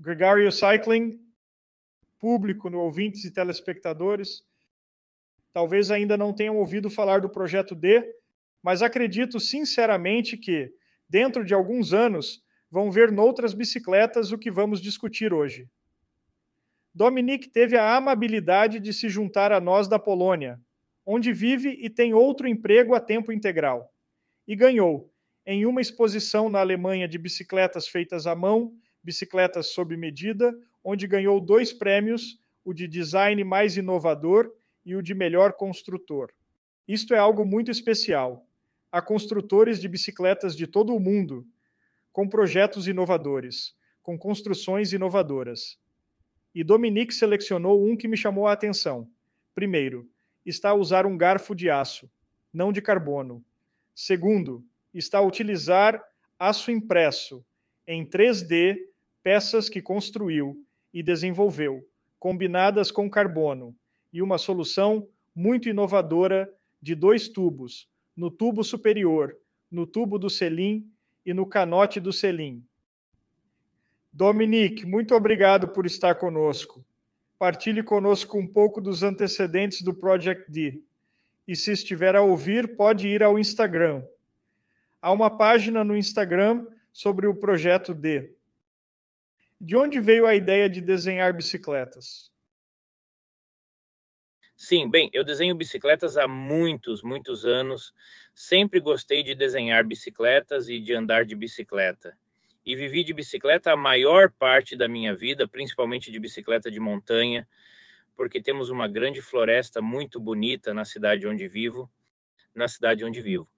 Gregario Cycling, público, ouvintes e telespectadores, talvez ainda não tenham ouvido falar do projeto D, mas acredito sinceramente que, dentro de alguns anos, vão ver noutras bicicletas o que vamos discutir hoje. Dominique teve a amabilidade de se juntar a nós da Polônia, onde vive e tem outro emprego a tempo integral. E ganhou, em uma exposição na Alemanha de bicicletas feitas à mão, bicicletas sob medida, onde ganhou dois prêmios, o de design mais inovador e o de melhor construtor. Isto é algo muito especial. Há construtores de bicicletas de todo o mundo, com projetos inovadores, com construções inovadoras. E Dominique selecionou um que me chamou a atenção. Primeiro, está a usar um garfo de aço, não de carbono. Segundo, está a utilizar aço impresso em 3D, peças que construiu e desenvolveu, combinadas com carbono, e uma solução muito inovadora de dois tubos, no tubo superior, no tubo do selim e no canote do selim. Dominique, muito obrigado por estar conosco. Partilhe conosco um pouco dos antecedentes do Project D. E se estiver a ouvir, pode ir ao Instagram. Há uma página no Instagram sobre o projeto D. De onde veio a ideia de desenhar bicicletas? Sim, bem, eu desenho bicicletas há muitos, muitos anos. Sempre gostei de desenhar bicicletas e de andar de bicicleta. E vivi de bicicleta a maior parte da minha vida, principalmente de bicicleta de montanha, porque temos uma grande floresta muito bonita na cidade onde vivo, na cidade onde vivo.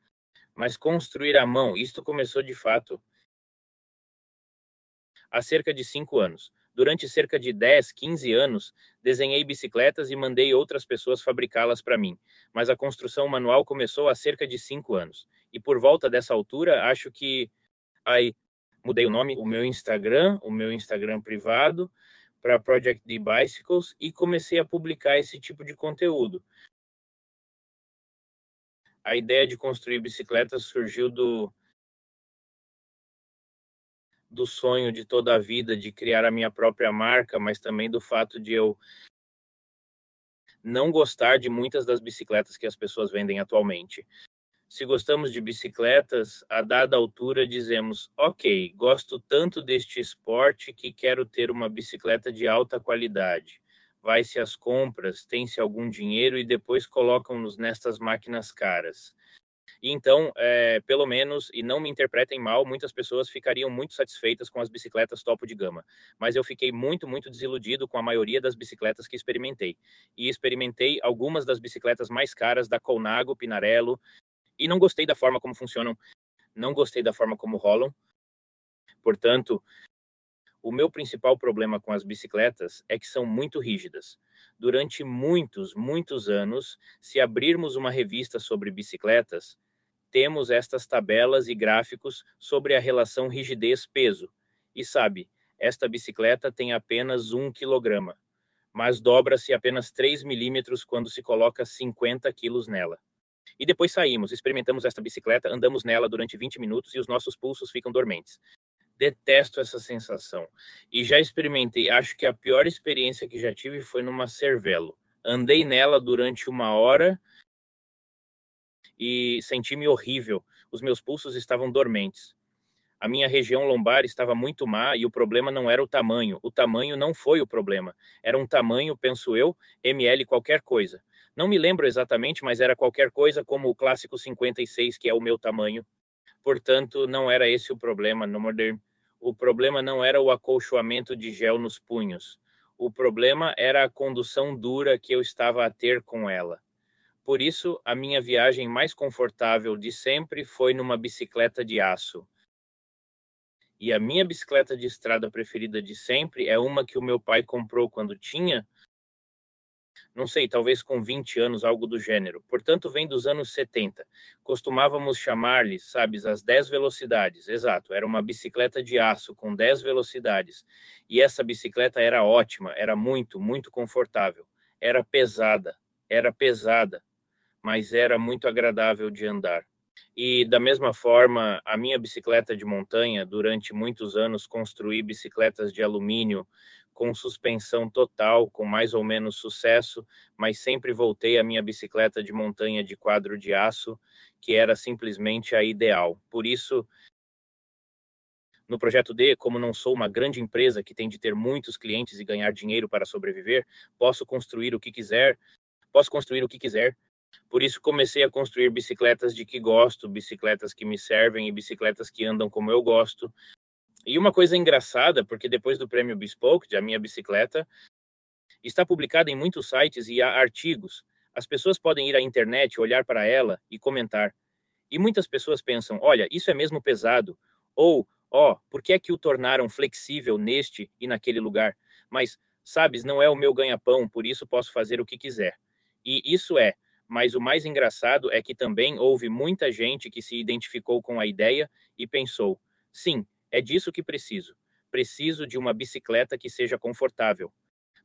Mas construir à mão, isto começou de fato há cerca de cinco anos. Durante cerca de 10, 15 anos, desenhei bicicletas e mandei outras pessoas fabricá-las para mim, mas a construção manual começou há cerca de 5 anos. E por volta dessa altura, acho que aí mudei o nome, o meu Instagram, o meu Instagram privado, para Project D Bicycles e comecei a publicar esse tipo de conteúdo. A ideia de construir bicicletas surgiu do, do sonho de toda a vida de criar a minha própria marca, mas também do fato de eu não gostar de muitas das bicicletas que as pessoas vendem atualmente. Se gostamos de bicicletas, a dada altura dizemos: ok, gosto tanto deste esporte que quero ter uma bicicleta de alta qualidade. Vai-se às compras, tem-se algum dinheiro e depois colocam-nos nestas máquinas caras. E então, é, pelo menos, e não me interpretem mal, muitas pessoas ficariam muito satisfeitas com as bicicletas topo de gama. Mas eu fiquei muito, muito desiludido com a maioria das bicicletas que experimentei. E experimentei algumas das bicicletas mais caras da Colnago, Pinarello, e não gostei da forma como funcionam, não gostei da forma como rolam. Portanto, o meu principal problema com as bicicletas é que são muito rígidas. Durante muitos, muitos anos, se abrirmos uma revista sobre bicicletas, temos estas tabelas e gráficos sobre a relação rigidez-peso. E sabe, esta bicicleta tem apenas 1 kg, mas dobra-se apenas 3 milímetros quando se coloca 50 quilos nela. E depois saímos, experimentamos esta bicicleta, andamos nela durante 20 minutos e os nossos pulsos ficam dormentes. Detesto essa sensação. E já experimentei, acho que a pior experiência que já tive foi numa Cervelo. Andei nela durante uma hora e senti-me horrível. Os meus pulsos estavam dormentes. A minha região lombar estava muito má e o problema não era o tamanho. O tamanho não foi o problema. Era um tamanho, penso eu, ML qualquer coisa. Não me lembro exatamente, mas era qualquer coisa como o clássico 56, que é o meu tamanho. Portanto, não era esse o problema no Modern. O problema não era o acolchoamento de gel nos punhos. O problema era a condução dura que eu estava a ter com ela. Por isso, a minha viagem mais confortável de sempre foi numa bicicleta de aço. E a minha bicicleta de estrada preferida de sempre é uma que o meu pai comprou quando tinha, não sei, talvez com 20 anos, algo do gênero. Portanto, vem dos anos 70. Costumávamos chamar-lhe, sabes, as 10 velocidades. Exato, era uma bicicleta de aço com 10 velocidades. E essa bicicleta era ótima, era muito, muito confortável. Era pesada, era pesada mas era muito agradável de andar. E da mesma forma, a minha bicicleta de montanha, durante muitos anos construí bicicletas de alumínio com suspensão total, com mais ou menos sucesso, mas sempre voltei à minha bicicleta de montanha de quadro de aço, que era simplesmente a ideal. Por isso, no projeto D, como não sou uma grande empresa que tem de ter muitos clientes e ganhar dinheiro para sobreviver, posso construir o que quiser, posso construir o que quiser. Por isso comecei a construir bicicletas de que gosto, bicicletas que me servem e bicicletas que andam como eu gosto. E uma coisa engraçada, porque depois do prêmio Bespoke, a minha bicicleta, está publicada em muitos sites e há artigos. As pessoas podem ir à internet, olhar para ela e comentar. E muitas pessoas pensam: olha, isso é mesmo pesado. Ou, ó, oh, por que é que o tornaram flexível neste e naquele lugar? Mas, sabes, não é o meu ganha-pão, por isso posso fazer o que quiser. E isso é, mas o mais engraçado é que também houve muita gente que se identificou com a ideia e pensou: sim, é disso que preciso. Preciso de uma bicicleta que seja confortável.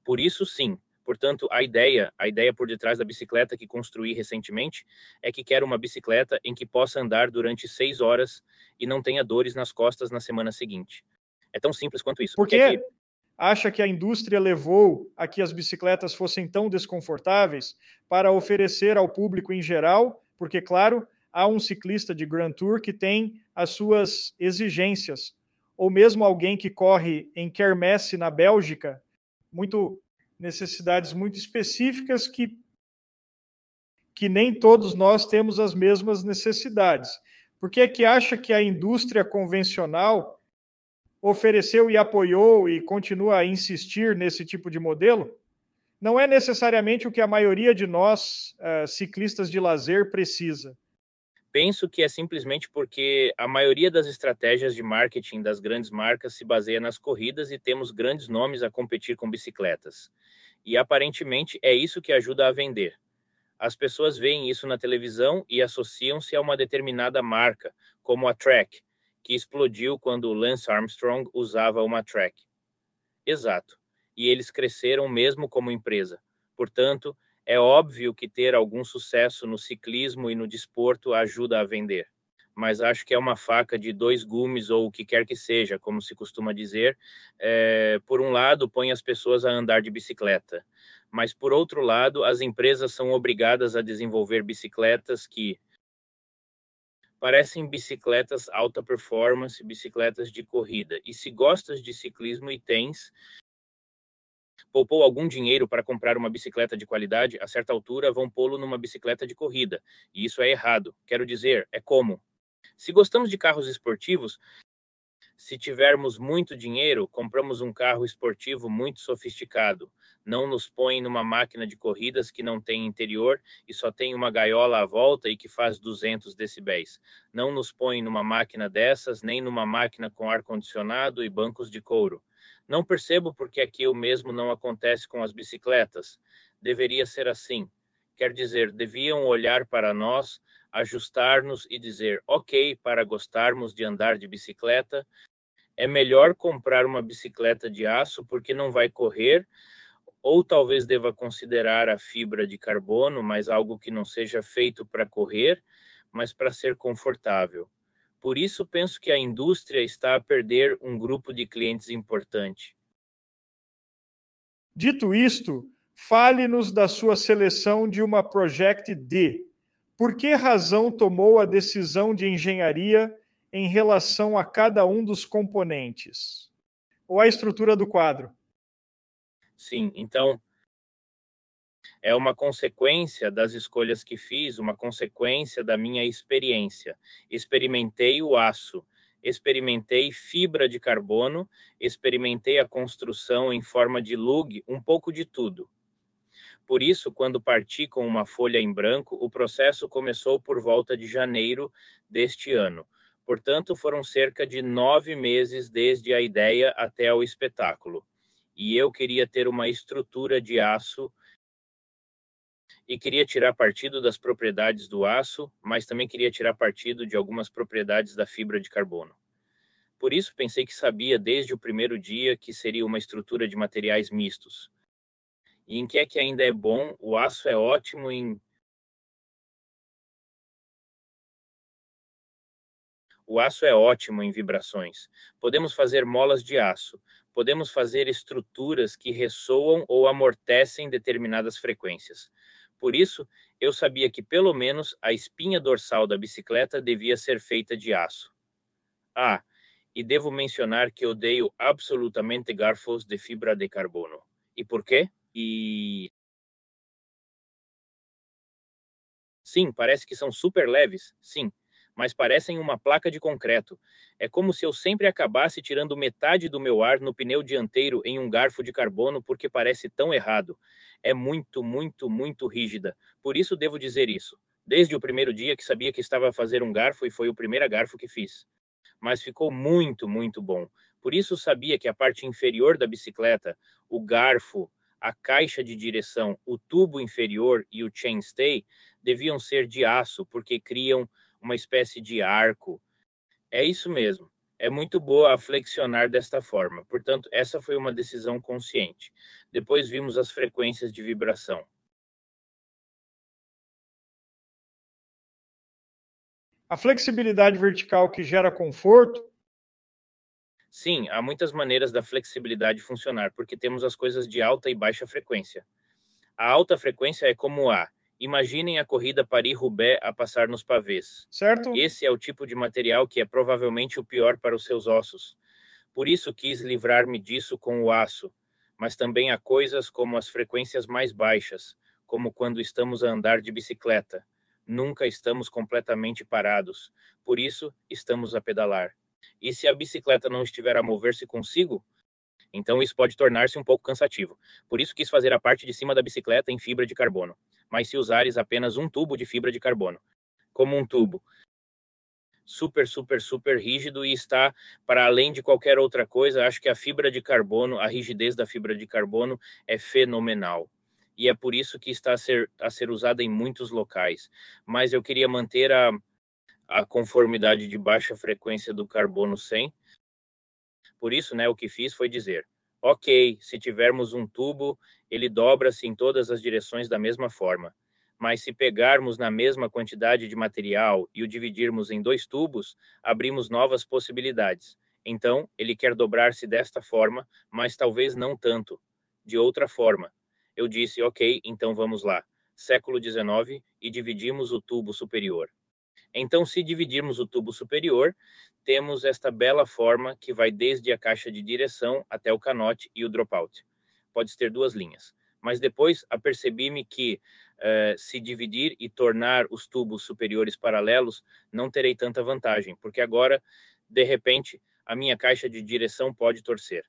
Por isso, sim. Portanto, a ideia, a ideia por detrás da bicicleta que construí recentemente é que quero uma bicicleta em que possa andar durante seis horas e não tenha dores nas costas na semana seguinte. É tão simples quanto isso. Por que é que... acha que a indústria levou a que as bicicletas fossem tão desconfortáveis para oferecer ao público em geral? Porque, claro, há um ciclista de Grand Tour que tem as suas exigências ou mesmo alguém que corre em Kermesse na Bélgica, muito necessidades muito específicas que que nem todos nós temos as mesmas necessidades. Por que é que acha que a indústria convencional ofereceu e apoiou e continua a insistir nesse tipo de modelo? Não é necessariamente o que a maioria de nós, uh, ciclistas de lazer, precisa. Penso que é simplesmente porque a maioria das estratégias de marketing das grandes marcas se baseia nas corridas e temos grandes nomes a competir com bicicletas. E aparentemente é isso que ajuda a vender. As pessoas veem isso na televisão e associam-se a uma determinada marca, como a Trek, que explodiu quando Lance Armstrong usava uma Trek. Exato. E eles cresceram mesmo como empresa. Portanto, é óbvio que ter algum sucesso no ciclismo e no desporto ajuda a vender, mas acho que é uma faca de dois gumes ou o que quer que seja, como se costuma dizer. É, por um lado, põe as pessoas a andar de bicicleta, mas por outro lado, as empresas são obrigadas a desenvolver bicicletas que parecem bicicletas alta performance, bicicletas de corrida. E se gostas de ciclismo e tens, poupou algum dinheiro para comprar uma bicicleta de qualidade, a certa altura vão pô-lo numa bicicleta de corrida. E isso é errado. Quero dizer, é como. Se gostamos de carros esportivos, se tivermos muito dinheiro, compramos um carro esportivo muito sofisticado. Não nos põe numa máquina de corridas que não tem interior e só tem uma gaiola à volta e que faz 200 decibéis. Não nos põe numa máquina dessas, nem numa máquina com ar-condicionado e bancos de couro. Não percebo porque aqui o mesmo não acontece com as bicicletas. Deveria ser assim. Quer dizer, deviam olhar para nós, ajustar-nos e dizer: ok, para gostarmos de andar de bicicleta, é melhor comprar uma bicicleta de aço porque não vai correr, ou talvez deva considerar a fibra de carbono, mas algo que não seja feito para correr, mas para ser confortável. Por isso, penso que a indústria está a perder um grupo de clientes importante. Dito isto, fale-nos da sua seleção de uma Project D. Por que razão tomou a decisão de engenharia em relação a cada um dos componentes? Ou a estrutura do quadro? Sim, então é uma consequência das escolhas que fiz, uma consequência da minha experiência. Experimentei o aço, experimentei fibra de carbono, experimentei a construção em forma de lug, um pouco de tudo. Por isso, quando parti com uma folha em branco, o processo começou por volta de janeiro deste ano. Portanto, foram cerca de nove meses desde a ideia até o espetáculo. E eu queria ter uma estrutura de aço e queria tirar partido das propriedades do aço, mas também queria tirar partido de algumas propriedades da fibra de carbono. Por isso, pensei que sabia desde o primeiro dia que seria uma estrutura de materiais mistos. E em que é que ainda é bom, o aço é ótimo em O aço é ótimo em vibrações. Podemos fazer molas de aço. Podemos fazer estruturas que ressoam ou amortecem determinadas frequências. Por isso, eu sabia que pelo menos a espinha dorsal da bicicleta devia ser feita de aço. Ah, e devo mencionar que odeio absolutamente garfos de fibra de carbono. E por quê? E Sim, parece que são super leves, sim, mas parecem uma placa de concreto. É como se eu sempre acabasse tirando metade do meu ar no pneu dianteiro em um garfo de carbono porque parece tão errado. É muito, muito, muito rígida. Por isso devo dizer isso. Desde o primeiro dia que sabia que estava a fazer um garfo e foi o primeiro garfo que fiz. Mas ficou muito, muito bom. Por isso sabia que a parte inferior da bicicleta, o garfo, a caixa de direção, o tubo inferior e o chainstay deviam ser de aço, porque criam uma espécie de arco. É isso mesmo. É muito boa a flexionar desta forma. Portanto, essa foi uma decisão consciente. Depois vimos as frequências de vibração. A flexibilidade vertical que gera conforto Sim, há muitas maneiras da flexibilidade funcionar, porque temos as coisas de alta e baixa frequência. A alta frequência é como a Imaginem a corrida Paris-Roubaix a passar nos pavês. Certo. Esse é o tipo de material que é provavelmente o pior para os seus ossos. Por isso quis livrar-me disso com o aço. Mas também há coisas como as frequências mais baixas, como quando estamos a andar de bicicleta. Nunca estamos completamente parados. Por isso, estamos a pedalar. E se a bicicleta não estiver a mover-se consigo, então isso pode tornar-se um pouco cansativo. Por isso quis fazer a parte de cima da bicicleta em fibra de carbono. Mas se usares apenas um tubo de fibra de carbono, como um tubo super, super, super rígido e está para além de qualquer outra coisa, acho que a fibra de carbono, a rigidez da fibra de carbono é fenomenal. E é por isso que está a ser, a ser usada em muitos locais. Mas eu queria manter a, a conformidade de baixa frequência do carbono 100. Por isso, né, o que fiz foi dizer: ok, se tivermos um tubo, ele dobra-se em todas as direções da mesma forma. Mas se pegarmos na mesma quantidade de material e o dividirmos em dois tubos, abrimos novas possibilidades. Então, ele quer dobrar-se desta forma, mas talvez não tanto. De outra forma. Eu disse, ok, então vamos lá. Século XIX e dividimos o tubo superior. Então, se dividirmos o tubo superior, temos esta bela forma que vai desde a caixa de direção até o canote e o dropout. Pode ter duas linhas. Mas depois apercebi-me que uh, se dividir e tornar os tubos superiores paralelos, não terei tanta vantagem, porque agora, de repente, a minha caixa de direção pode torcer.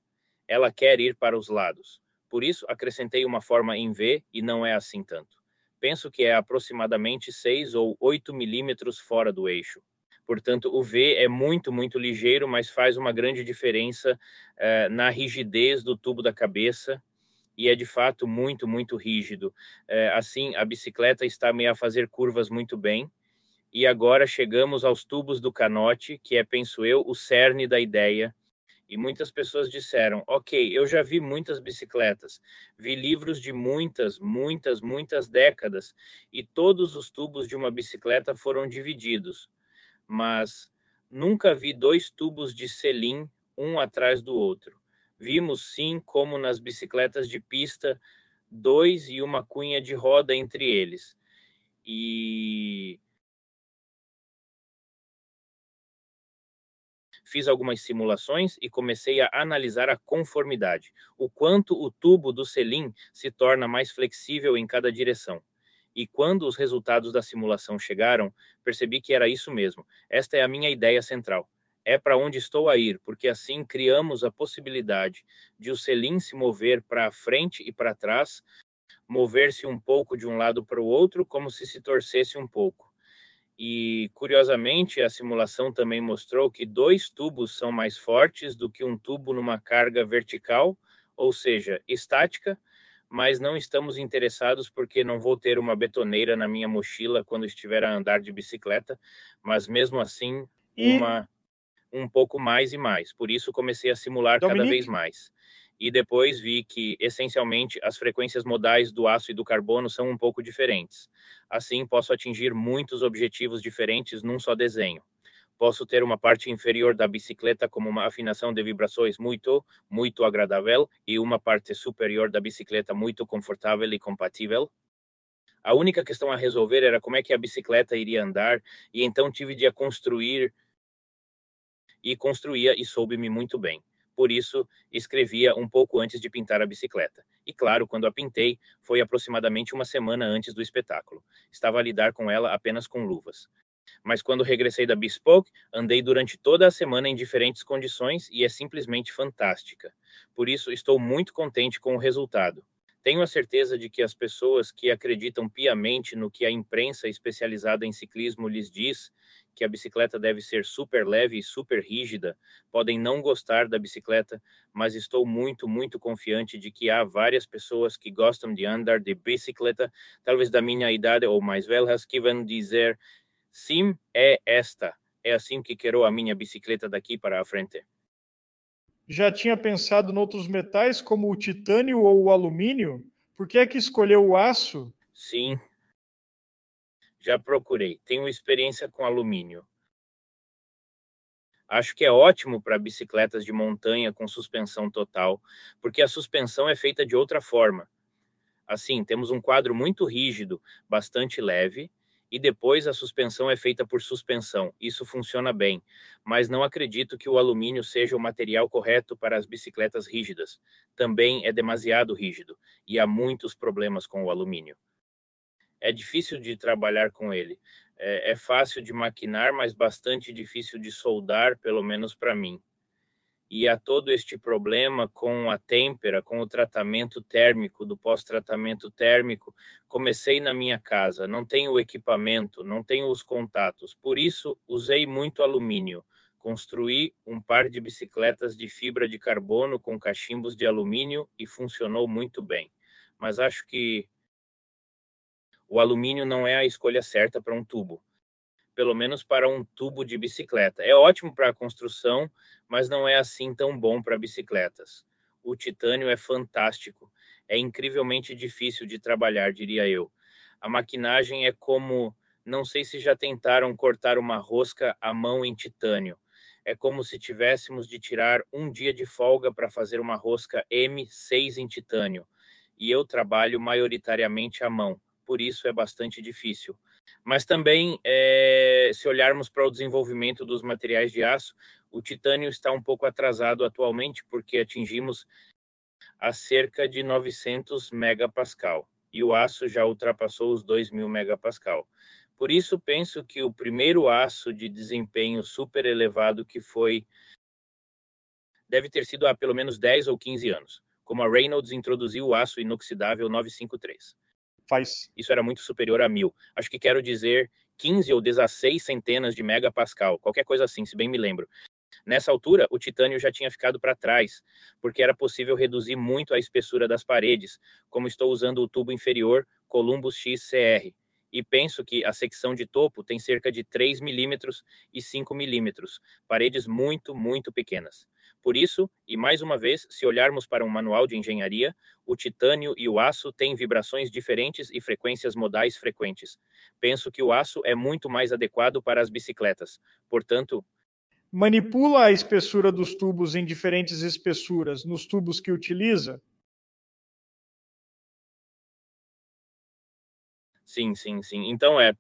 Ela quer ir para os lados. Por isso, acrescentei uma forma em V e não é assim tanto penso que é aproximadamente 6 ou 8 milímetros fora do eixo. Portanto, o V é muito, muito ligeiro, mas faz uma grande diferença uh, na rigidez do tubo da cabeça e é de fato muito, muito rígido. Uh, assim, a bicicleta está meio a fazer curvas muito bem. E agora chegamos aos tubos do canote, que é, penso eu, o cerne da ideia e muitas pessoas disseram: Ok, eu já vi muitas bicicletas, vi livros de muitas, muitas, muitas décadas, e todos os tubos de uma bicicleta foram divididos, mas nunca vi dois tubos de selim um atrás do outro. Vimos sim, como nas bicicletas de pista, dois e uma cunha de roda entre eles. E fiz algumas simulações e comecei a analisar a conformidade, o quanto o tubo do selim se torna mais flexível em cada direção. E quando os resultados da simulação chegaram, percebi que era isso mesmo. Esta é a minha ideia central. É para onde estou a ir, porque assim criamos a possibilidade de o selim se mover para frente e para trás, mover-se um pouco de um lado para o outro, como se se torcesse um pouco e, curiosamente, a simulação também mostrou que dois tubos são mais fortes do que um tubo numa carga vertical, ou seja, estática, mas não estamos interessados porque não vou ter uma betoneira na minha mochila quando estiver a andar de bicicleta, mas mesmo assim, e... uma um pouco mais e mais. Por isso comecei a simular Dominique, cada vez mais e depois vi que, essencialmente, as frequências modais do aço e do carbono são um pouco diferentes. Assim, posso atingir muitos objetivos diferentes num só desenho. Posso ter uma parte inferior da bicicleta com uma afinação de vibrações muito, muito agradável e uma parte superior da bicicleta muito confortável e compatível. A única questão a resolver era como é que a bicicleta iria andar, e então tive de a construir e construía e soube-me muito bem. Por isso, escrevia um pouco antes de pintar a bicicleta. E claro, quando a pintei, foi aproximadamente uma semana antes do espetáculo. Estava a lidar com ela apenas com luvas. Mas quando regressei da Bespoke, andei durante toda a semana em diferentes condições e é simplesmente fantástica. Por isso, estou muito contente com o resultado. Tenho a certeza de que as pessoas que acreditam piamente no que a imprensa especializada em ciclismo lhes diz, que a bicicleta deve ser super leve e super rígida, podem não gostar da bicicleta, mas estou muito, muito confiante de que há várias pessoas que gostam de andar de bicicleta, talvez da minha idade ou mais velhas, que vão dizer Sim, é esta. É assim que quero a minha bicicleta daqui para a frente. Já tinha pensado em outros metais como o titânio ou o alumínio? Por que é que escolheu o aço? Sim. Já procurei. Tenho experiência com alumínio. Acho que é ótimo para bicicletas de montanha com suspensão total, porque a suspensão é feita de outra forma. Assim, temos um quadro muito rígido, bastante leve, e depois a suspensão é feita por suspensão. Isso funciona bem, mas não acredito que o alumínio seja o material correto para as bicicletas rígidas. Também é demasiado rígido e há muitos problemas com o alumínio. É difícil de trabalhar com ele. É, é fácil de maquinar, mas bastante difícil de soldar, pelo menos para mim e há todo este problema com a têmpera, com o tratamento térmico, do pós-tratamento térmico. Comecei na minha casa, não tenho equipamento, não tenho os contatos, por isso usei muito alumínio. Construí um par de bicicletas de fibra de carbono com cachimbos de alumínio e funcionou muito bem. Mas acho que o alumínio não é a escolha certa para um tubo pelo menos para um tubo de bicicleta. É ótimo para a construção, mas não é assim tão bom para bicicletas. O titânio é fantástico, é incrivelmente difícil de trabalhar, diria eu. A maquinagem é como, não sei se já tentaram cortar uma rosca à mão em titânio. É como se tivéssemos de tirar um dia de folga para fazer uma rosca M6 em titânio. E eu trabalho maioritariamente à mão, por isso é bastante difícil. Mas também, é, se olharmos para o desenvolvimento dos materiais de aço, o titânio está um pouco atrasado atualmente, porque atingimos a cerca de 900 megapascal e o aço já ultrapassou os 2.000 megapascal. Por isso, penso que o primeiro aço de desempenho super elevado que foi deve ter sido há pelo menos 10 ou 15 anos, como a Reynolds introduziu o aço inoxidável 953 faz. Isso era muito superior a mil. Acho que quero dizer 15 ou 16 centenas de megapascal, qualquer coisa assim, se bem me lembro. Nessa altura, o titânio já tinha ficado para trás, porque era possível reduzir muito a espessura das paredes, como estou usando o tubo inferior Columbus XCR. E penso que a secção de topo tem cerca de 3 milímetros e 5 milímetros, paredes muito, muito pequenas. Por isso, e mais uma vez, se olharmos para um manual de engenharia, o titânio e o aço têm vibrações diferentes e frequências modais frequentes. Penso que o aço é muito mais adequado para as bicicletas. Portanto, manipula a espessura dos tubos em diferentes espessuras nos tubos que utiliza? Sim, sim, sim. Então é.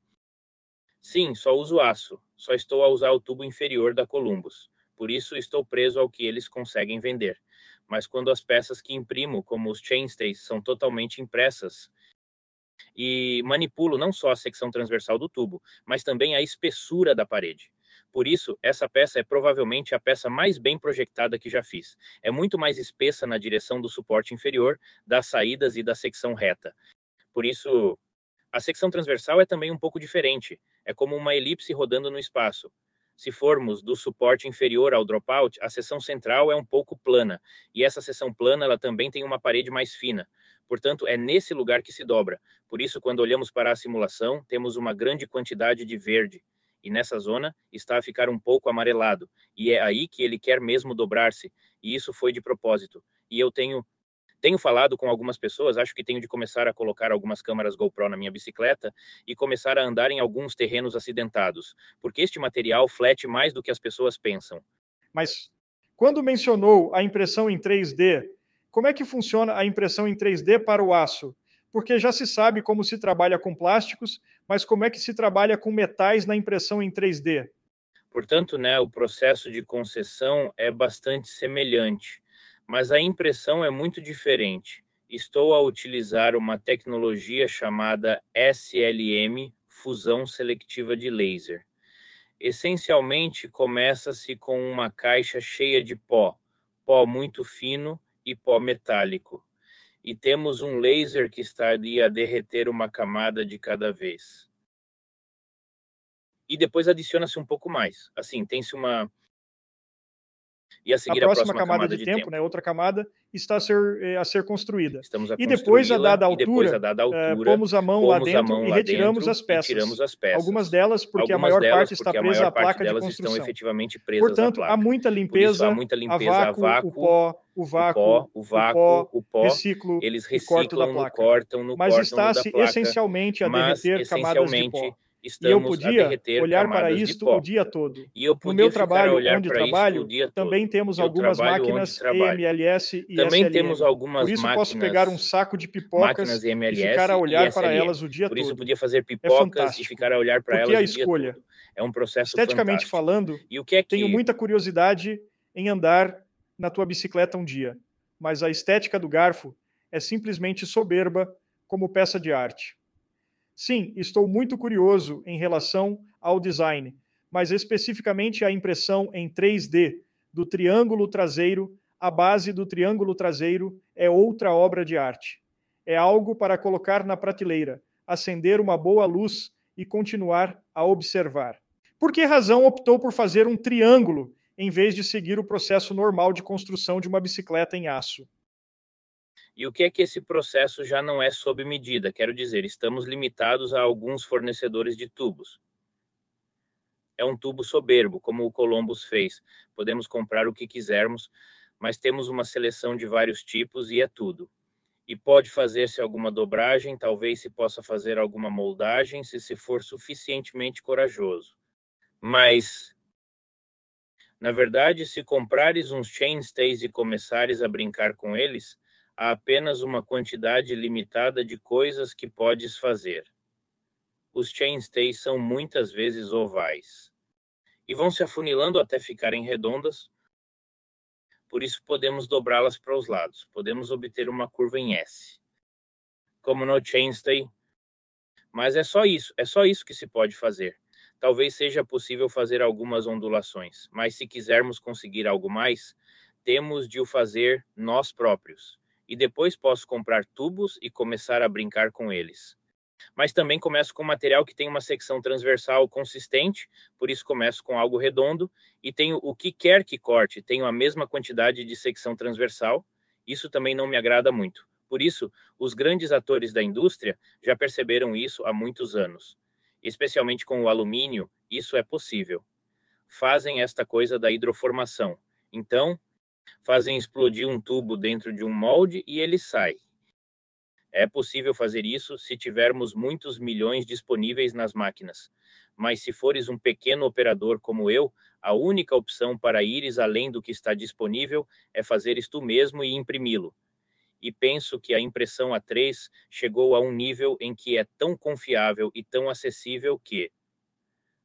Sim, só uso aço. Só estou a usar o tubo inferior da Columbus. Por isso estou preso ao que eles conseguem vender. Mas quando as peças que imprimo, como os chainstays, são totalmente impressas e manipulo não só a secção transversal do tubo, mas também a espessura da parede. Por isso, essa peça é provavelmente a peça mais bem projetada que já fiz. É muito mais espessa na direção do suporte inferior, das saídas e da secção reta. Por isso, a secção transversal é também um pouco diferente. É como uma elipse rodando no espaço. Se formos do suporte inferior ao dropout, a seção central é um pouco plana, e essa seção plana ela também tem uma parede mais fina. Portanto, é nesse lugar que se dobra. Por isso, quando olhamos para a simulação, temos uma grande quantidade de verde, e nessa zona está a ficar um pouco amarelado, e é aí que ele quer mesmo dobrar-se, e isso foi de propósito. E eu tenho Tenho falado com algumas pessoas, acho que tenho de começar a colocar algumas câmeras GoPro na minha bicicleta e começar a andar em alguns terrenos acidentados, porque este material flete mais do que as pessoas pensam. Mas quando mencionou a impressão em 3D, como é que funciona a impressão em 3D para o aço? Porque já se sabe como se trabalha com plásticos, mas como é que se trabalha com metais na impressão em 3D? Portanto, né, o processo de concessão é bastante semelhante mas a impressão é muito diferente. Estou a utilizar uma tecnologia chamada SLM, fusão seletiva de laser. Essencialmente, começa-se com uma caixa cheia de pó, pó muito fino e pó metálico. E temos um laser que estaria a derreter uma camada de cada vez. E depois adiciona-se um pouco mais. Assim, tem-se uma, e a seguir a próxima, a próxima camada, camada, de, de tempo, tempo, né, outra camada, está a ser, eh, a ser construída. Estamos a e depois, a dada altura, a dada altura uh, pomos a mão lá dentro mão e retiramos as, peças. tiramos as peças. Algumas delas, porque Algumas a maior parte está presa à placa de construção. estão efetivamente presas Portanto, há muita limpeza, isso, há muita limpeza a vácuo, a vácuo, o pó, o vácuo, o, vácuo, o, pó, o pó, reciclo, eles reciclam, no cortam, no Mas está-se essencialmente a derreter camadas de pó e eu podia olhar para isso o dia todo. no meu trabalho, onde trabalho, também temos algumas máquinas EMLS e também SLM. temos algumas Por isso posso pegar um saco de pipocas e ficar a olhar para elas o dia todo. Por isso podia fazer é pipocas é e ficar a olhar para elas a escolha. Todo. É um processo Esteticamente fantástico. falando, e o que é que... tenho muita curiosidade em andar na tua bicicleta um dia, mas a estética do garfo é simplesmente soberba como peça de arte. Sim, estou muito curioso em relação ao design, mas especificamente a impressão em 3D do triângulo traseiro, a base do triângulo traseiro é outra obra de arte. É algo para colocar na prateleira, acender uma boa luz e continuar a observar. Por que razão optou por fazer um triângulo em vez de seguir o processo normal de construção de uma bicicleta em aço? E o que é que esse processo já não é sob medida? Quero dizer, estamos limitados a alguns fornecedores de tubos. É um tubo soberbo, como o Columbus fez. Podemos comprar o que quisermos, mas temos uma seleção de vários tipos e é tudo. E pode fazer-se alguma dobragem, talvez se possa fazer alguma moldagem, se se for suficientemente corajoso. Mas na verdade, se comprares uns chainstays e começares a brincar com eles, há apenas uma quantidade limitada de coisas que podes fazer. Os chainstays são muitas vezes ovais e vão se afunilando até ficarem redondas. Por isso podemos dobrá-las para os lados. Podemos obter uma curva em S. Como no chainstay. Mas é só isso, é só isso que se pode fazer. Talvez seja possível fazer algumas ondulações, mas se quisermos conseguir algo mais, temos de o fazer nós próprios e depois posso comprar tubos e começar a brincar com eles. Mas também começo com material que tem uma secção transversal consistente, por isso começo com algo redondo e tenho o que quer que corte, tenho a mesma quantidade de secção transversal. Isso também não me agrada muito. Por isso, os grandes atores da indústria já perceberam isso há muitos anos. Especialmente com o alumínio, isso é possível. Fazem esta coisa da hidroformação. Então, fazem explodir um tubo dentro de um molde e ele sai. É possível fazer isso se tivermos muitos milhões disponíveis nas máquinas. Mas se fores um pequeno operador como eu, a única opção para ires além do que está disponível é fazer isto mesmo e imprimi-lo. E penso que a impressão A3 chegou a um nível em que é tão confiável e tão acessível que,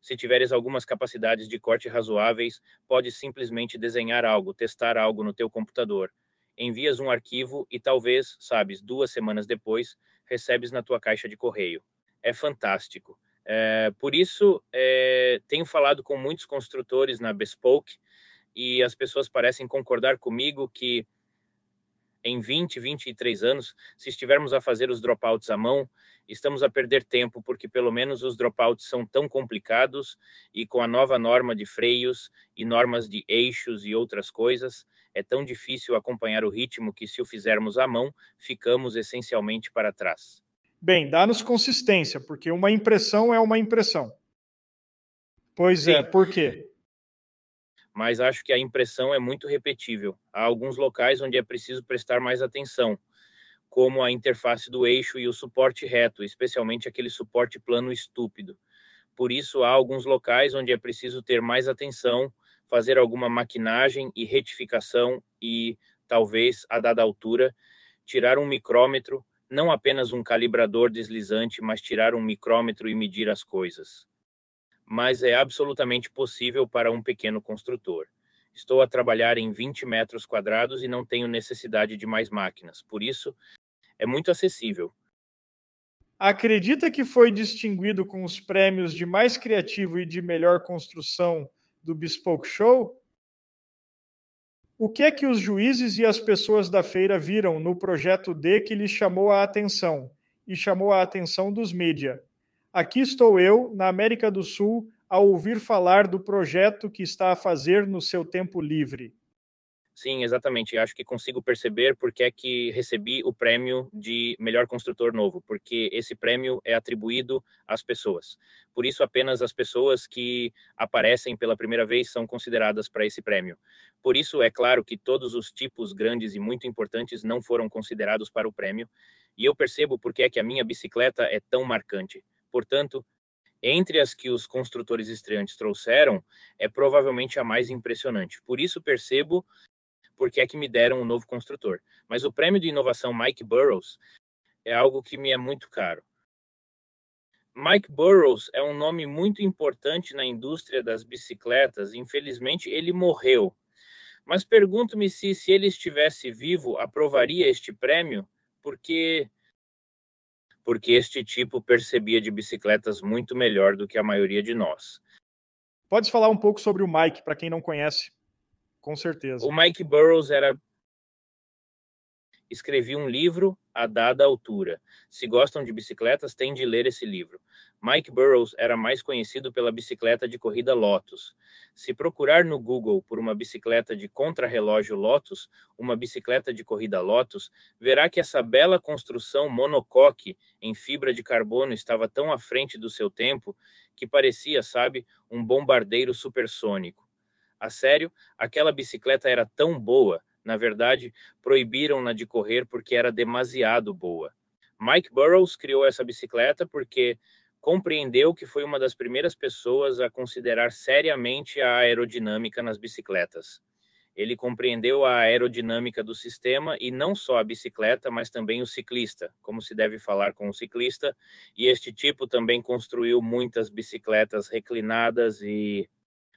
se tiveres algumas capacidades de corte razoáveis, pode simplesmente desenhar algo, testar algo no teu computador. Envias um arquivo e talvez, sabes, duas semanas depois, recebes na tua caixa de correio. É fantástico. É, por isso, é, tenho falado com muitos construtores na Bespoke e as pessoas parecem concordar comigo que em 20, 23 anos, se estivermos a fazer os dropouts à mão, estamos a perder tempo, porque pelo menos os dropouts são tão complicados e com a nova norma de freios e normas de eixos e outras coisas, é tão difícil acompanhar o ritmo que, se o fizermos à mão, ficamos essencialmente para trás. Bem, dá-nos consistência, porque uma impressão é uma impressão. Pois é, Sim. é, por quê? Mas acho que a impressão é muito repetível. Há alguns locais onde é preciso prestar mais atenção, como a interface do eixo e o suporte reto, especialmente aquele suporte plano estúpido. Por isso, há alguns locais onde é preciso ter mais atenção, fazer alguma maquinagem e retificação e, talvez, a dada altura, tirar um micrômetro, não apenas um calibrador deslizante, mas tirar um micrômetro e medir as coisas mas é absolutamente possível para um pequeno construtor. Estou a trabalhar em 20 metros quadrados e não tenho necessidade de mais máquinas, por isso é muito acessível. Acredita que foi distinguido com os prêmios de mais criativo e de melhor construção do Bespoke Show? O que é que os juízes e as pessoas da feira viram no projeto D que lhes chamou a atenção e chamou a atenção dos mídia? Aqui estou eu, na América do Sul, a ouvir falar do projeto que está a fazer no seu tempo livre. Sim, exatamente. Acho que consigo perceber porque é que recebi o prêmio de melhor construtor novo, porque esse prêmio é atribuído às pessoas. Por isso, apenas as pessoas que aparecem pela primeira vez são consideradas para esse prêmio. Por isso, é claro que todos os tipos grandes e muito importantes não foram considerados para o prêmio, e eu percebo porque é que a minha bicicleta é tão marcante. Portanto, entre as que os construtores estreantes trouxeram, é provavelmente a mais impressionante. Por isso percebo porque é que me deram um novo construtor. Mas o prêmio de inovação Mike Burrows é algo que me é muito caro. Mike Burrows é um nome muito importante na indústria das bicicletas. Infelizmente, ele morreu. Mas pergunto-me se, se ele estivesse vivo, aprovaria este prêmio, porque porque este tipo percebia de bicicletas muito melhor do que a maioria de nós. Pode falar um pouco sobre o Mike, para quem não conhece? Com certeza. O Mike Burrows era escrevi um livro a dada altura. Se gostam de bicicletas, têm de ler esse livro. Mike Burrows era mais conhecido pela bicicleta de corrida Lotus. Se procurar no Google por uma bicicleta de contrarrelógio Lotus, uma bicicleta de corrida Lotus, verá que essa bela construção monocoque em fibra de carbono estava tão à frente do seu tempo que parecia, sabe, um bombardeiro supersônico. A sério, aquela bicicleta era tão boa na verdade, proibiram-na de correr porque era demasiado boa. Mike Burrows criou essa bicicleta porque compreendeu que foi uma das primeiras pessoas a considerar seriamente a aerodinâmica nas bicicletas. Ele compreendeu a aerodinâmica do sistema e não só a bicicleta, mas também o ciclista, como se deve falar com o ciclista, e este tipo também construiu muitas bicicletas reclinadas e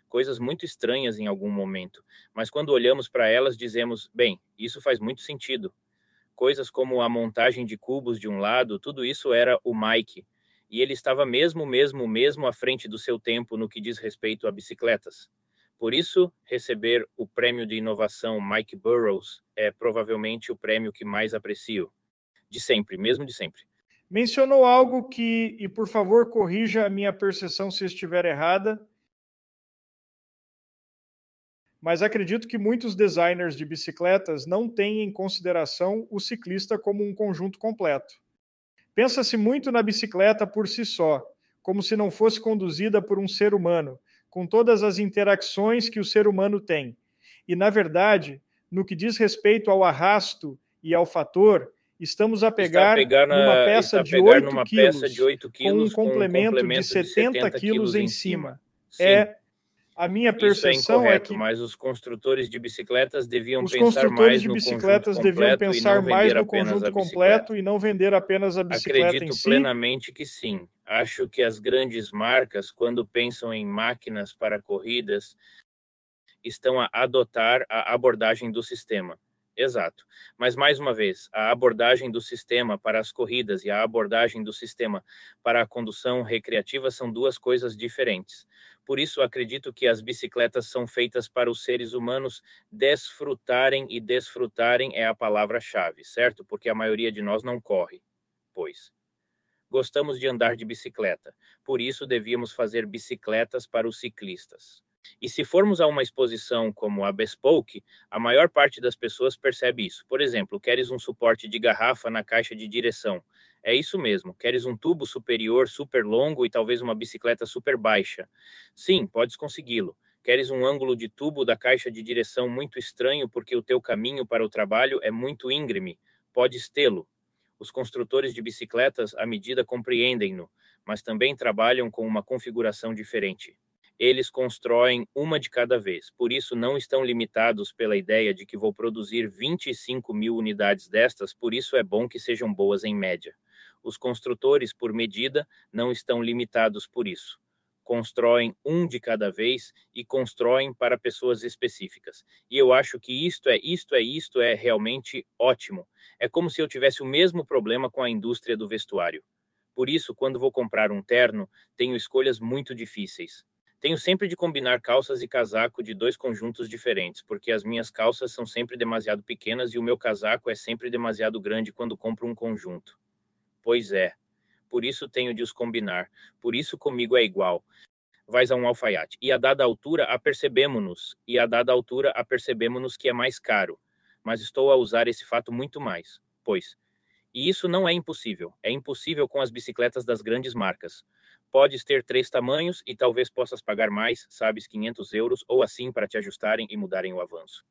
coisas muito estranhas em algum momento, mas quando olhamos para elas dizemos, bem, isso faz muito sentido. Coisas como a montagem de cubos de um lado, tudo isso era o Mike, e ele estava mesmo, mesmo, mesmo à frente do seu tempo no que diz respeito a bicicletas. Por isso, receber o prêmio de inovação Mike Burrows é provavelmente o prêmio que mais aprecio. De sempre, mesmo de sempre. Mencionou algo que, e por favor corrija a minha percepção se estiver errada, mas acredito que muitos designers de bicicletas não têm em consideração o ciclista como um conjunto completo. Pensa-se muito na bicicleta por si só, como se não fosse conduzida por um ser humano, com todas as interações que o ser humano tem. E, na verdade, no que diz respeito ao arrasto e ao fator, estamos a pegar, na, numa peça de 8 quilos, com um complemento, com um complemento de 70, 70 quilos em cima. cima. É a minha percepção é, é, que mas os construtores de bicicletas deviam pensar mais de bicicletas deviam pensar mais no conjunto completo e não vender apenas a bicicleta Acredito em si. plenamente que sim. Acho que as grandes marcas, quando pensam em máquinas para corridas, estão a adotar a abordagem do sistema. Exato. Mas, mais uma vez, a abordagem do sistema para as corridas e a abordagem do sistema para a condução recreativa são duas coisas diferentes. Por isso, acredito que as bicicletas são feitas para os seres humanos desfrutarem, e desfrutarem é a palavra-chave, certo? Porque a maioria de nós não corre, pois. Gostamos de andar de bicicleta, por isso devíamos fazer bicicletas para os ciclistas. E se formos a uma exposição como a Bespoke, a maior parte das pessoas percebe isso. Por exemplo, queres um suporte de garrafa na caixa de direção. É isso mesmo. Queres um tubo superior super longo e talvez uma bicicleta super baixa. Sim, podes consegui-lo. Queres um ângulo de tubo da caixa de direção muito estranho porque o teu caminho para o trabalho é muito íngreme? Podes tê-lo. Os construtores de bicicletas à medida compreendem-no, mas também trabalham com uma configuração diferente. Eles constroem uma de cada vez, por isso não estão limitados pela ideia de que vou produzir 25 mil unidades destas, por isso é bom que sejam boas em média. Os construtores, por medida, não estão limitados por isso constroem um de cada vez e constroem para pessoas específicas. E eu acho que isto é, isto é, isto é realmente ótimo. É como se eu tivesse o mesmo problema com a indústria do vestuário. Por isso, quando vou comprar um terno, tenho escolhas muito difíceis. Tenho sempre de combinar calças e casaco de dois conjuntos diferentes, porque as minhas calças são sempre demasiado pequenas e o meu casaco é sempre demasiado grande quando compro um conjunto. Pois é, por isso tenho de os combinar, por isso comigo é igual. Vais a um alfaiate. E a dada altura apercebemos-nos, e a dada altura apercebemos-nos que é mais caro. Mas estou a usar esse fato muito mais, pois. E isso não é impossível. É impossível com as bicicletas das grandes marcas. Podes ter três tamanhos e talvez possas pagar mais, sabes, 500 euros ou assim para te ajustarem e mudarem o avanço.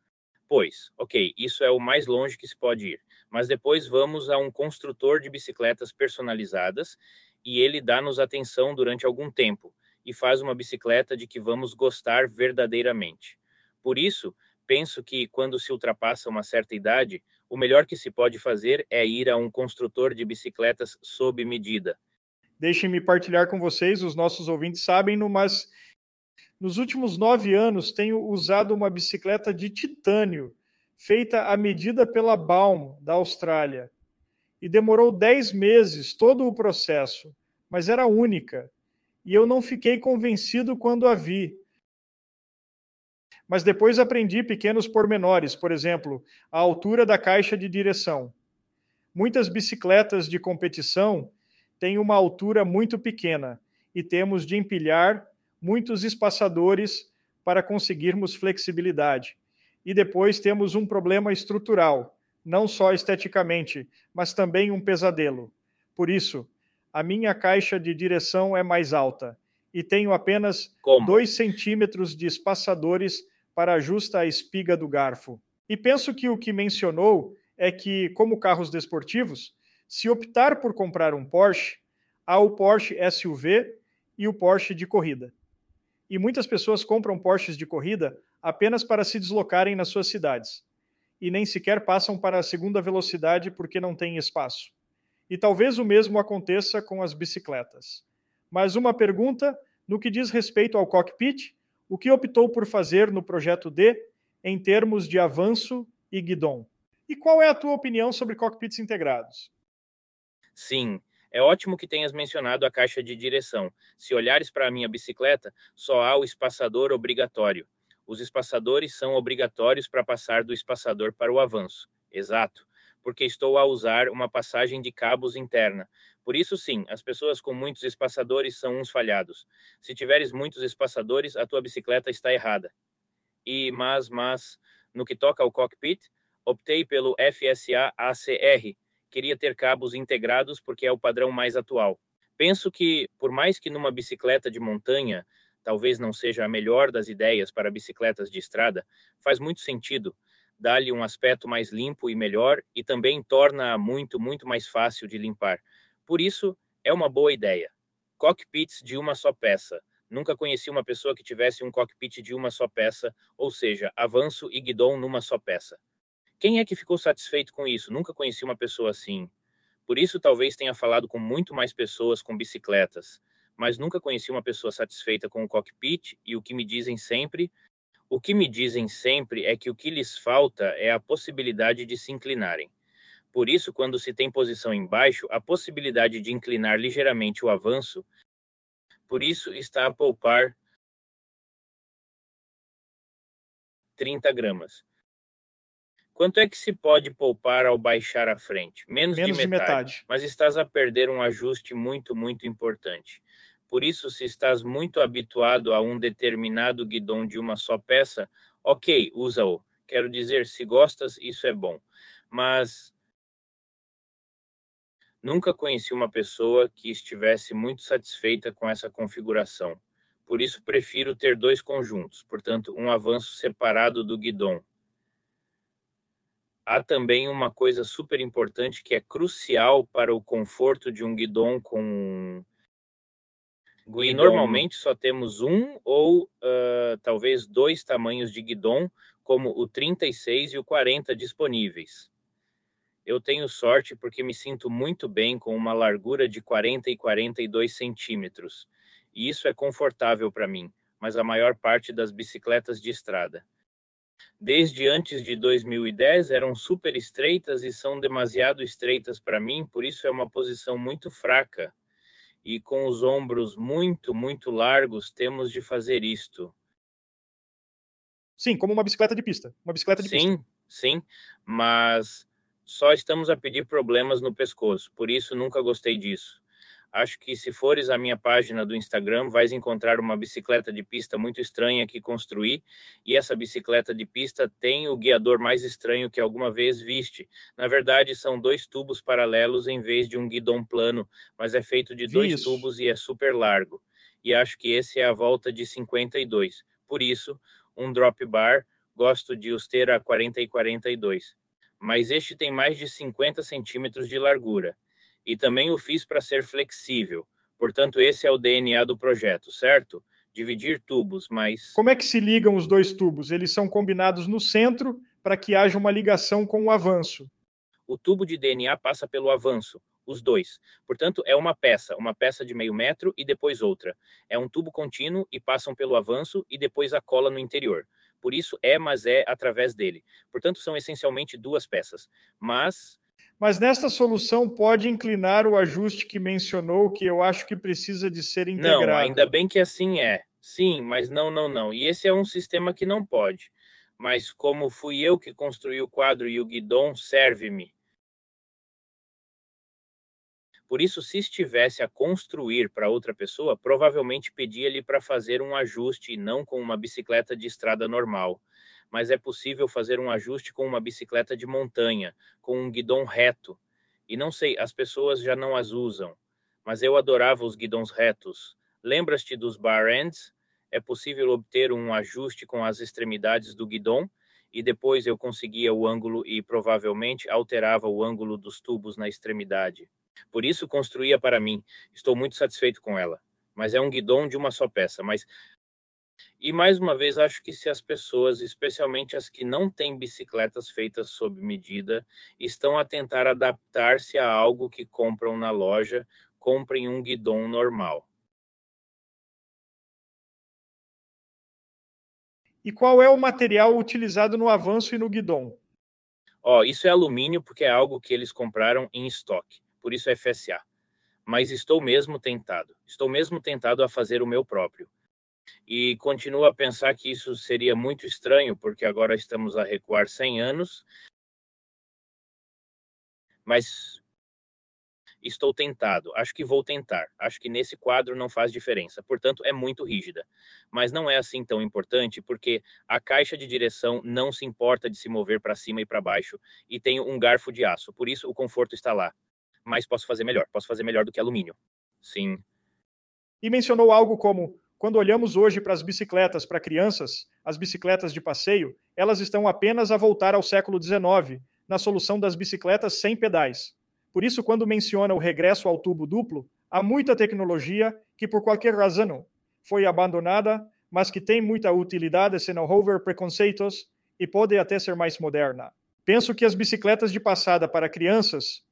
Pois, ok, isso é o mais longe que se pode ir. Mas depois vamos a um construtor de bicicletas personalizadas e ele dá-nos atenção durante algum tempo e faz uma bicicleta de que vamos gostar verdadeiramente. Por isso, penso que quando se ultrapassa uma certa idade, o melhor que se pode fazer é ir a um construtor de bicicletas sob medida. Deixem-me partilhar com vocês, os nossos ouvintes sabem, mas nos últimos nove anos, tenho usado uma bicicleta de titânio, feita à medida pela Baum, da Austrália. E demorou dez meses todo o processo, mas era única. E eu não fiquei convencido quando a vi. Mas depois aprendi pequenos pormenores, por exemplo, a altura da caixa de direção. Muitas bicicletas de competição têm uma altura muito pequena e temos de empilhar muitos espaçadores para conseguirmos flexibilidade. E depois temos um problema estrutural, não só esteticamente, mas também um pesadelo. Por isso, a minha caixa de direção é mais alta e tenho apenas 2 centímetros de espaçadores para ajusta a espiga do garfo. E penso que o que mencionou é que, como carros desportivos, se optar por comprar um Porsche, há o Porsche SUV e o Porsche de corrida e muitas pessoas compram Porsches de corrida apenas para se deslocarem nas suas cidades e nem sequer passam para a segunda velocidade porque não tem espaço. E talvez o mesmo aconteça com as bicicletas. Mas uma pergunta no que diz respeito ao cockpit, o que optou por fazer no projeto D em termos de avanço e guidon? E qual é a tua opinião sobre cockpits integrados? Sim, é ótimo que tenhas mencionado a caixa de direção. Se olhares para a minha bicicleta, só há o espaçador obrigatório. Os espaçadores são obrigatórios para passar do espaçador para o avanço. Exato, porque estou a usar uma passagem de cabos interna. Por isso, sim, as pessoas com muitos espaçadores são uns falhados. Se tiveres muitos espaçadores, a tua bicicleta está errada. E, mas, mas, no que toca ao cockpit, optei pelo FSA ACR, queria ter cabos integrados porque é o padrão mais atual. Penso que, por mais que numa bicicleta de montanha talvez não seja a melhor das ideias para bicicletas de estrada, faz muito sentido dar-lhe um aspecto mais limpo e melhor e também torna muito, muito mais fácil de limpar. Por isso, é uma boa ideia. Cockpits de uma só peça. Nunca conheci uma pessoa que tivesse um cockpit de uma só peça, ou seja, avanço e guidon numa só peça. Quem é que ficou satisfeito com isso? Nunca conheci uma pessoa assim. Por isso, talvez tenha falado com muito mais pessoas com bicicletas, mas nunca conheci uma pessoa satisfeita com o cockpit e o que me dizem sempre, o que me dizem sempre é que o que lhes falta é a possibilidade de se inclinarem. Por isso, quando se tem posição embaixo, a possibilidade de inclinar ligeiramente o avanço, por isso está a poupar 30 gramas. Quanto é que se pode poupar ao baixar a frente? Menos, Menos de, metade, de metade. Mas estás a perder um ajuste muito, muito importante. Por isso, se estás muito habituado a um determinado guidão de uma só peça, ok, usa-o. Quero dizer, se gostas, isso é bom. Mas nunca conheci uma pessoa que estivesse muito satisfeita com essa configuração. Por isso prefiro ter dois conjuntos, portanto, um avanço separado do guidon. Há também uma coisa super importante que é crucial para o conforto de um guidon com e normalmente só temos um ou uh, talvez dois tamanhos de guidon, como o 36 e o 40 disponíveis. Eu tenho sorte porque me sinto muito bem com uma largura de 40 e 42 centímetros. E isso é confortável para mim, mas a maior parte das bicicletas de estrada. Desde antes de 2010 eram super estreitas e são demasiado estreitas para mim, por isso é uma posição muito fraca. E com os ombros muito, muito largos, temos de fazer isto. Sim, como uma bicicleta de pista. Uma bicicleta de sim, pista. Sim, sim, mas só estamos a pedir problemas no pescoço, por isso nunca gostei disso. Acho que se fores à minha página do Instagram, vais encontrar uma bicicleta de pista muito estranha que construí, e essa bicicleta de pista tem o guiador mais estranho que alguma vez viste. Na verdade, são dois tubos paralelos em vez de um guidão plano, mas é feito de dois Isso. tubos e é super largo. E acho que esse é a volta de 52. Por isso, um drop bar, gosto de os ter a 40 e 42. Mas este tem mais de 50 centímetros de largura e também o fiz para ser flexível. Portanto, esse é o DNA do projeto, certo? Dividir tubos, mas. Como é que se ligam os dois tubos? Eles são combinados no centro para que haja uma ligação com o avanço. O tubo de DNA passa pelo avanço, os dois. Portanto, é uma peça, uma peça de meio metro e depois outra. É um tubo contínuo e passam pelo avanço e depois a cola no interior. Por isso é, mas é através dele. Portanto, são essencialmente duas peças. Mas mas nesta solução pode inclinar o ajuste que mencionou, que eu acho que precisa de ser integrado. Não, ainda bem que assim é. Sim, mas não, não, não. E esse é um sistema que não pode. Mas como fui eu que construí o quadro e o guidon, serve-me. Por isso, se estivesse a construir para outra pessoa, provavelmente pedia-lhe para fazer um ajuste e não com uma bicicleta de estrada normal mas é possível fazer um ajuste com uma bicicleta de montanha, com um guidão reto. E não sei, as pessoas já não as usam, mas eu adorava os guidões retos. Lembras-te dos bar ends? É possível obter um ajuste com as extremidades do guidão e depois eu conseguia o ângulo e provavelmente alterava o ângulo dos tubos na extremidade. Por isso construía para mim. Estou muito satisfeito com ela. Mas é um guidão de uma só peça. Mas e mais uma vez, acho que se as pessoas, especialmente as que não têm bicicletas feitas sob medida, estão a tentar adaptar-se a algo que compram na loja, comprem um guidão normal. E qual é o material utilizado no avanço e no guidão? Ó, oh, isso é alumínio porque é algo que eles compraram em estoque, por isso é FSA. Mas estou mesmo tentado, estou mesmo tentado a fazer o meu próprio e continuo a pensar que isso seria muito estranho, porque agora estamos a recuar 100 anos, mas estou tentado, acho que vou tentar. Acho que nesse quadro não faz diferença, portanto é muito rígida. Mas não é assim tão importante, porque a caixa de direção não se importa de se mover para cima e para baixo, e tem um garfo de aço, por isso o conforto está lá. Mas posso fazer melhor, posso fazer melhor do que alumínio. Sim. E mencionou algo como quando olhamos hoje para as bicicletas para crianças, as bicicletas de passeio, elas estão apenas a voltar ao século XIX, na solução das bicicletas sem pedais. Por isso, quando menciona o regresso ao tubo duplo, há muita tecnologia que, por qualquer razão, foi abandonada, mas que tem muita utilidade sem houver preconceitos e pode até ser mais moderna. Penso que as bicicletas de passada para crianças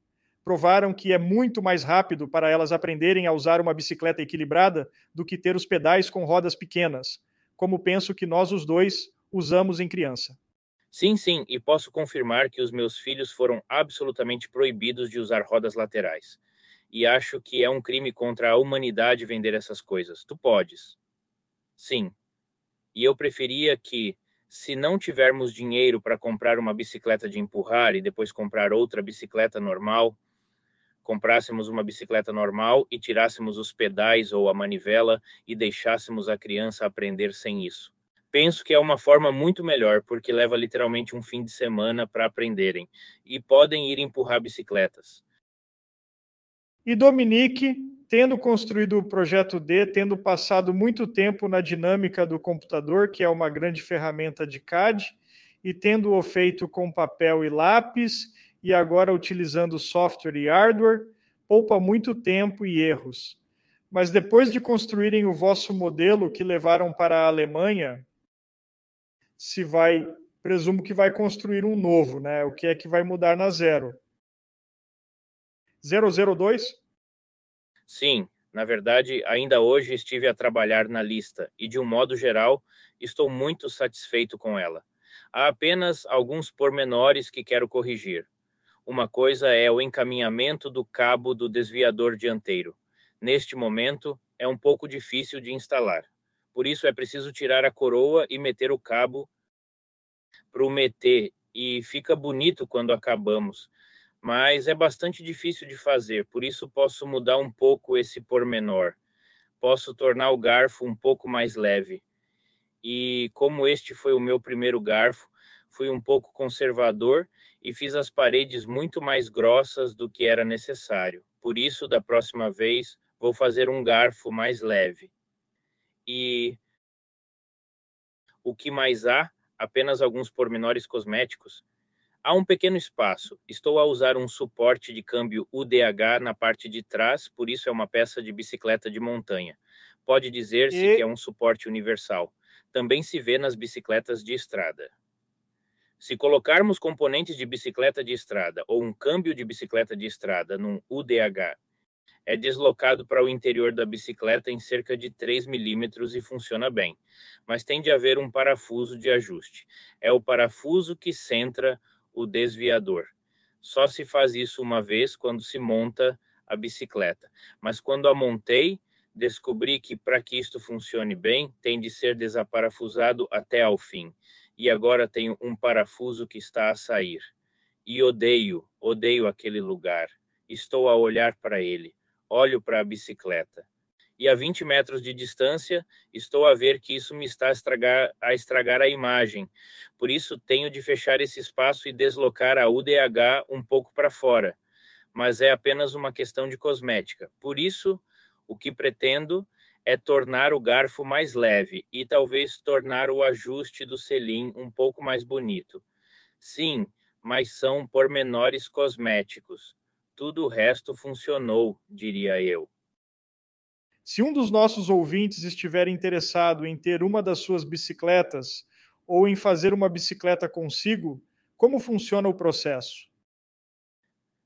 provaram que é muito mais rápido para elas aprenderem a usar uma bicicleta equilibrada do que ter os pedais com rodas pequenas, como penso que nós os dois usamos em criança. Sim, sim, e posso confirmar que os meus filhos foram absolutamente proibidos de usar rodas laterais. E acho que é um crime contra a humanidade vender essas coisas. Tu podes. Sim. E eu preferia que, se não tivermos dinheiro para comprar uma bicicleta de empurrar e depois comprar outra bicicleta normal, comprássemos uma bicicleta normal e tirássemos os pedais ou a manivela e deixássemos a criança aprender sem isso. Penso que é uma forma muito melhor, porque leva literalmente um fim de semana para aprenderem e podem ir empurrar bicicletas. E Dominique tendo construído o projeto D, tendo passado muito tempo na dinâmica do computador, que é uma grande ferramenta de CAD, e tendo-o feito com papel e lápis, e agora utilizando software e hardware, poupa muito tempo e erros. Mas depois de construírem o vosso modelo que levaram para a Alemanha, se vai, presumo que vai construir um novo, né? O que é que vai mudar na zero? 002? Sim, na verdade, ainda hoje estive a trabalhar na lista e, de um modo geral, estou muito satisfeito com ela. Há apenas alguns pormenores que quero corrigir. Uma coisa é o encaminhamento do cabo do desviador dianteiro. Neste momento, é um pouco difícil de instalar. Por isso, é preciso tirar a coroa e meter o cabo para o meter. E fica bonito quando acabamos, mas é bastante difícil de fazer, por isso posso mudar um pouco esse pormenor. Posso tornar o garfo um pouco mais leve. E como este foi o meu primeiro garfo, fui um pouco conservador e fiz as paredes muito mais grossas do que era necessário. Por isso, da próxima vez, vou fazer um garfo mais leve. E o que mais há? Apenas alguns pormenores cosméticos Há um pequeno espaço. Estou a usar um suporte de câmbio UDH na parte de trás, por isso é uma peça de bicicleta de montanha. Pode dizer-se e... que é um suporte universal. Também se vê nas bicicletas de estrada. Se colocarmos componentes de bicicleta de estrada ou um câmbio de bicicleta de estrada num UDH, é deslocado para o interior da bicicleta em cerca de 3 milímetros e funciona bem. Mas tem de haver um parafuso de ajuste. É o parafuso que centra o desviador. Só se faz isso uma vez quando se monta a bicicleta. Mas quando a montei, descobri que para que isto funcione bem, tem de ser desaparafusado até ao fim. E agora tenho um parafuso que está a sair. E odeio, odeio aquele lugar. Estou a olhar para ele. Olho para a bicicleta e a 20 metros de distância estou a ver que isso me está a estragar a, estragar a imagem. Por isso, tenho de fechar esse espaço e deslocar a UDH um pouco para fora. Mas é apenas uma questão de cosmética. Por isso, o que pretendo é tornar o garfo mais leve e talvez tornar o ajuste do selim um pouco mais bonito. Sim, mas são pormenores cosméticos. Tudo o resto funcionou, diria eu. Se um dos nossos ouvintes estiver interessado em ter uma das suas bicicletas ou em fazer uma bicicleta consigo, como funciona o processo?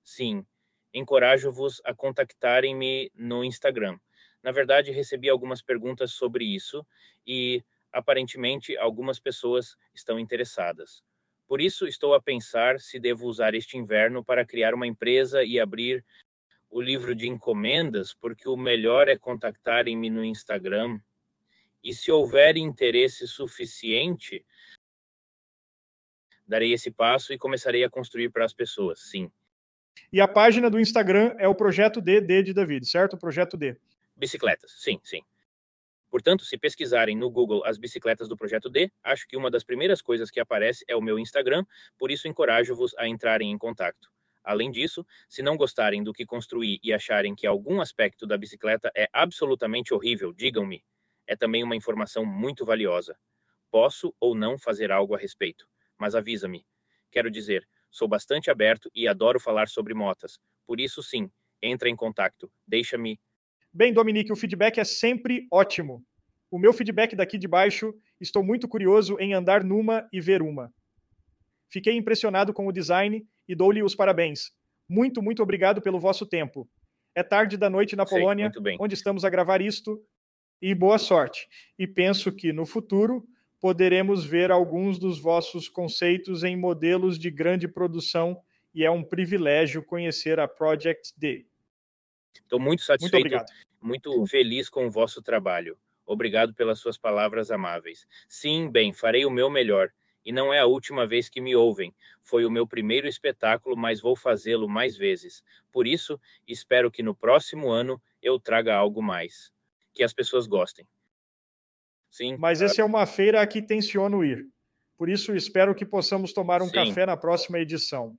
Sim, encorajo-vos a contactarem-me no Instagram. Na verdade, recebi algumas perguntas sobre isso e aparentemente algumas pessoas estão interessadas. Por isso, estou a pensar se devo usar este inverno para criar uma empresa e abrir o livro de encomendas, porque o melhor é contactarem-me no Instagram. E se houver interesse suficiente, darei esse passo e começarei a construir para as pessoas, sim. E a página do Instagram é o Projeto D, D de David, certo? O Projeto D. Bicicletas, sim, sim. Portanto, se pesquisarem no Google as bicicletas do Projeto D, acho que uma das primeiras coisas que aparece é o meu Instagram, por isso encorajo-vos a entrarem em contato. Além disso, se não gostarem do que construí e acharem que algum aspecto da bicicleta é absolutamente horrível, digam-me. É também uma informação muito valiosa. Posso ou não fazer algo a respeito, mas avisa-me. Quero dizer, sou bastante aberto e adoro falar sobre motas. Por isso, sim, entra em contato. Deixa-me. Bem, Dominique, o feedback é sempre ótimo. O meu feedback daqui de baixo, estou muito curioso em andar numa e ver uma. Fiquei impressionado com o design e dou-lhe os parabéns. Muito, muito obrigado pelo vosso tempo. É tarde da noite na Polônia, onde estamos a gravar isto, e boa sorte. E penso que no futuro poderemos ver alguns dos vossos conceitos em modelos de grande produção e é um privilégio conhecer a Project D. Estou muito satisfeito, muito, muito feliz com o vosso trabalho. Obrigado pelas suas palavras amáveis. Sim, bem, farei o meu melhor e não é a última vez que me ouvem. Foi o meu primeiro espetáculo, mas vou fazê-lo mais vezes. Por isso, espero que no próximo ano eu traga algo mais. Que as pessoas gostem. Sim. Mas essa é uma feira a que tenciono ir. Por isso, espero que possamos tomar um Sim. café na próxima edição.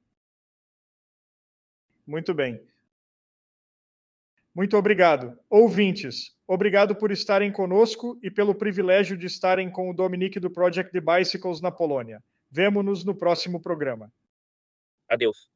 Muito bem. Muito obrigado. Ouvintes, obrigado por estarem conosco e pelo privilégio de estarem com o Dominique do Project the Bicycles na Polônia. Vemo-nos no próximo programa. Adeus.